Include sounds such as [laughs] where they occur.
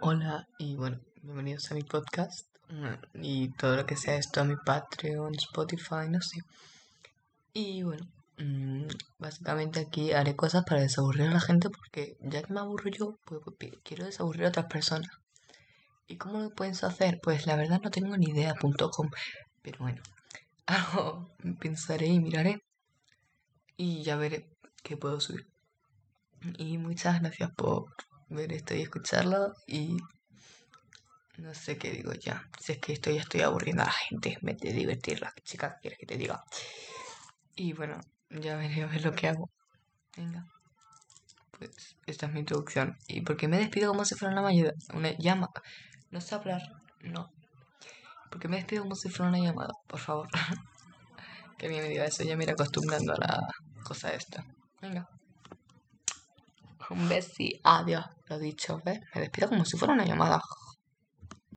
Hola y bueno, bienvenidos a mi podcast mm, y todo lo que sea esto a mi Patreon, Spotify, no sé. Y bueno, mm, básicamente aquí haré cosas para desaburrir a la gente porque ya que me aburro yo, pues, pues quiero desaburrir a otras personas. ¿Y cómo lo pueden hacer? Pues la verdad no tengo ni idea.com, pero bueno, [laughs] algo pensaré y miraré y ya veré qué puedo subir. Y muchas gracias por ver esto y escucharlo y no sé qué digo ya. Si es que esto ya estoy aburriendo a la gente en vez de divertirla. Chica, ¿quieres que te diga? Y bueno, ya veré a ver lo que hago. Venga. Pues esta es mi introducción. ¿Y por qué me despido como si fuera una llamada? Una llama. No sé hablar. No. ¿Por qué me despido como si fuera una llamada? Por favor. [laughs] que bien me diga eso. Ya me iré acostumbrando a la cosa esta. Venga. Un besi. Adiós. Lo dicho, ¿ves? Me despido como si fuera una llamada.